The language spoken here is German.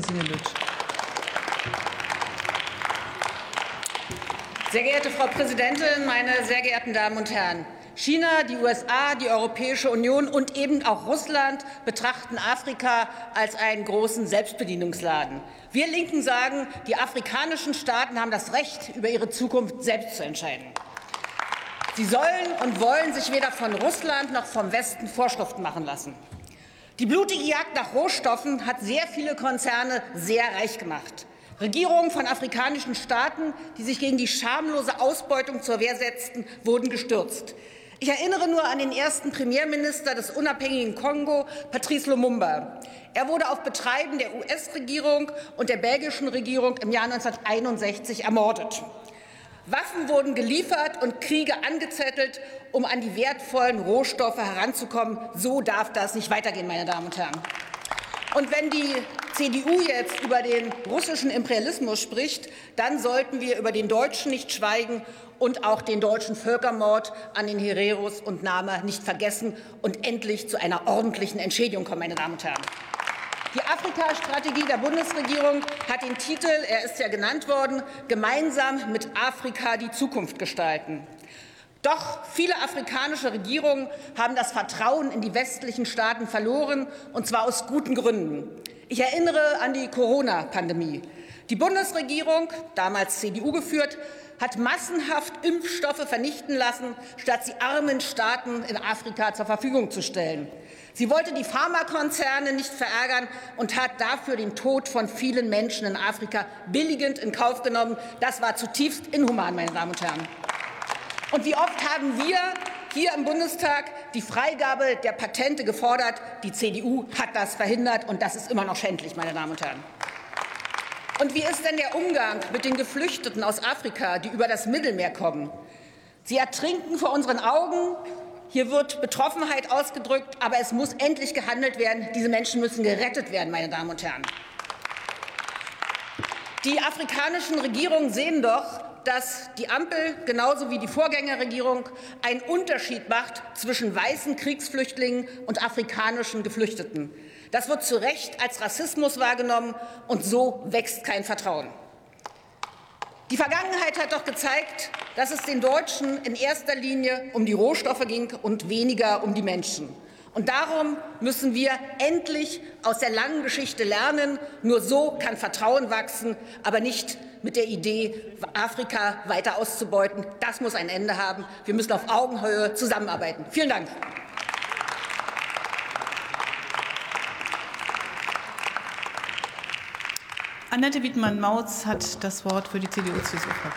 Gesine Lütsch. Sehr geehrte Frau Präsidentin, meine sehr geehrten Damen und Herren! China, die USA, die Europäische Union und eben auch Russland betrachten Afrika als einen großen Selbstbedienungsladen. Wir Linken sagen, die afrikanischen Staaten haben das Recht, über ihre Zukunft selbst zu entscheiden. Sie sollen und wollen sich weder von Russland noch vom Westen Vorschriften machen lassen. Die blutige Jagd nach Rohstoffen hat sehr viele Konzerne sehr reich gemacht. Regierungen von afrikanischen Staaten, die sich gegen die schamlose Ausbeutung zur Wehr setzten, wurden gestürzt. Ich erinnere nur an den ersten Premierminister des unabhängigen Kongo, Patrice Lumumba. Er wurde auf Betreiben der US-Regierung und der belgischen Regierung im Jahr 1961 ermordet. Waffen wurden geliefert und Kriege angezettelt, um an die wertvollen Rohstoffe heranzukommen. So darf das nicht weitergehen, meine Damen und Herren. Und wenn die CDU jetzt über den russischen Imperialismus spricht, dann sollten wir über den deutschen nicht schweigen und auch den deutschen Völkermord an den Hereros und Nama nicht vergessen und endlich zu einer ordentlichen Entschädigung kommen, meine Damen und Herren. Die Afrika-Strategie der Bundesregierung hat den Titel, er ist ja genannt worden, gemeinsam mit Afrika die Zukunft gestalten. Doch viele afrikanische Regierungen haben das Vertrauen in die westlichen Staaten verloren, und zwar aus guten Gründen. Ich erinnere an die Corona-Pandemie. Die Bundesregierung, damals CDU geführt, hat massenhaft Impfstoffe vernichten lassen, statt sie armen Staaten in Afrika zur Verfügung zu stellen. Sie wollte die Pharmakonzerne nicht verärgern und hat dafür den Tod von vielen Menschen in Afrika billigend in Kauf genommen. Das war zutiefst inhuman, meine Damen und Herren. Und wie oft haben wir hier im Bundestag die Freigabe der Patente gefordert? Die CDU hat das verhindert, und das ist immer noch schändlich, meine Damen und Herren. Und wie ist denn der Umgang mit den Geflüchteten aus Afrika, die über das Mittelmeer kommen? Sie ertrinken vor unseren Augen. Hier wird Betroffenheit ausgedrückt, aber es muss endlich gehandelt werden. Diese Menschen müssen gerettet werden, meine Damen und Herren. Die afrikanischen Regierungen sehen doch, dass die Ampel genauso wie die Vorgängerregierung einen Unterschied macht zwischen weißen Kriegsflüchtlingen und afrikanischen Geflüchteten. Das wird zu Recht als Rassismus wahrgenommen, und so wächst kein Vertrauen. Die Vergangenheit hat doch gezeigt, dass es den Deutschen in erster Linie um die Rohstoffe ging und weniger um die Menschen. Und darum müssen wir endlich aus der langen Geschichte lernen. Nur so kann Vertrauen wachsen, aber nicht mit der Idee, Afrika weiter auszubeuten. Das muss ein Ende haben. Wir müssen auf Augenhöhe zusammenarbeiten. Vielen Dank. Annette Wiedmann-Mautz hat das Wort für die CDU-CSU-Fraktion.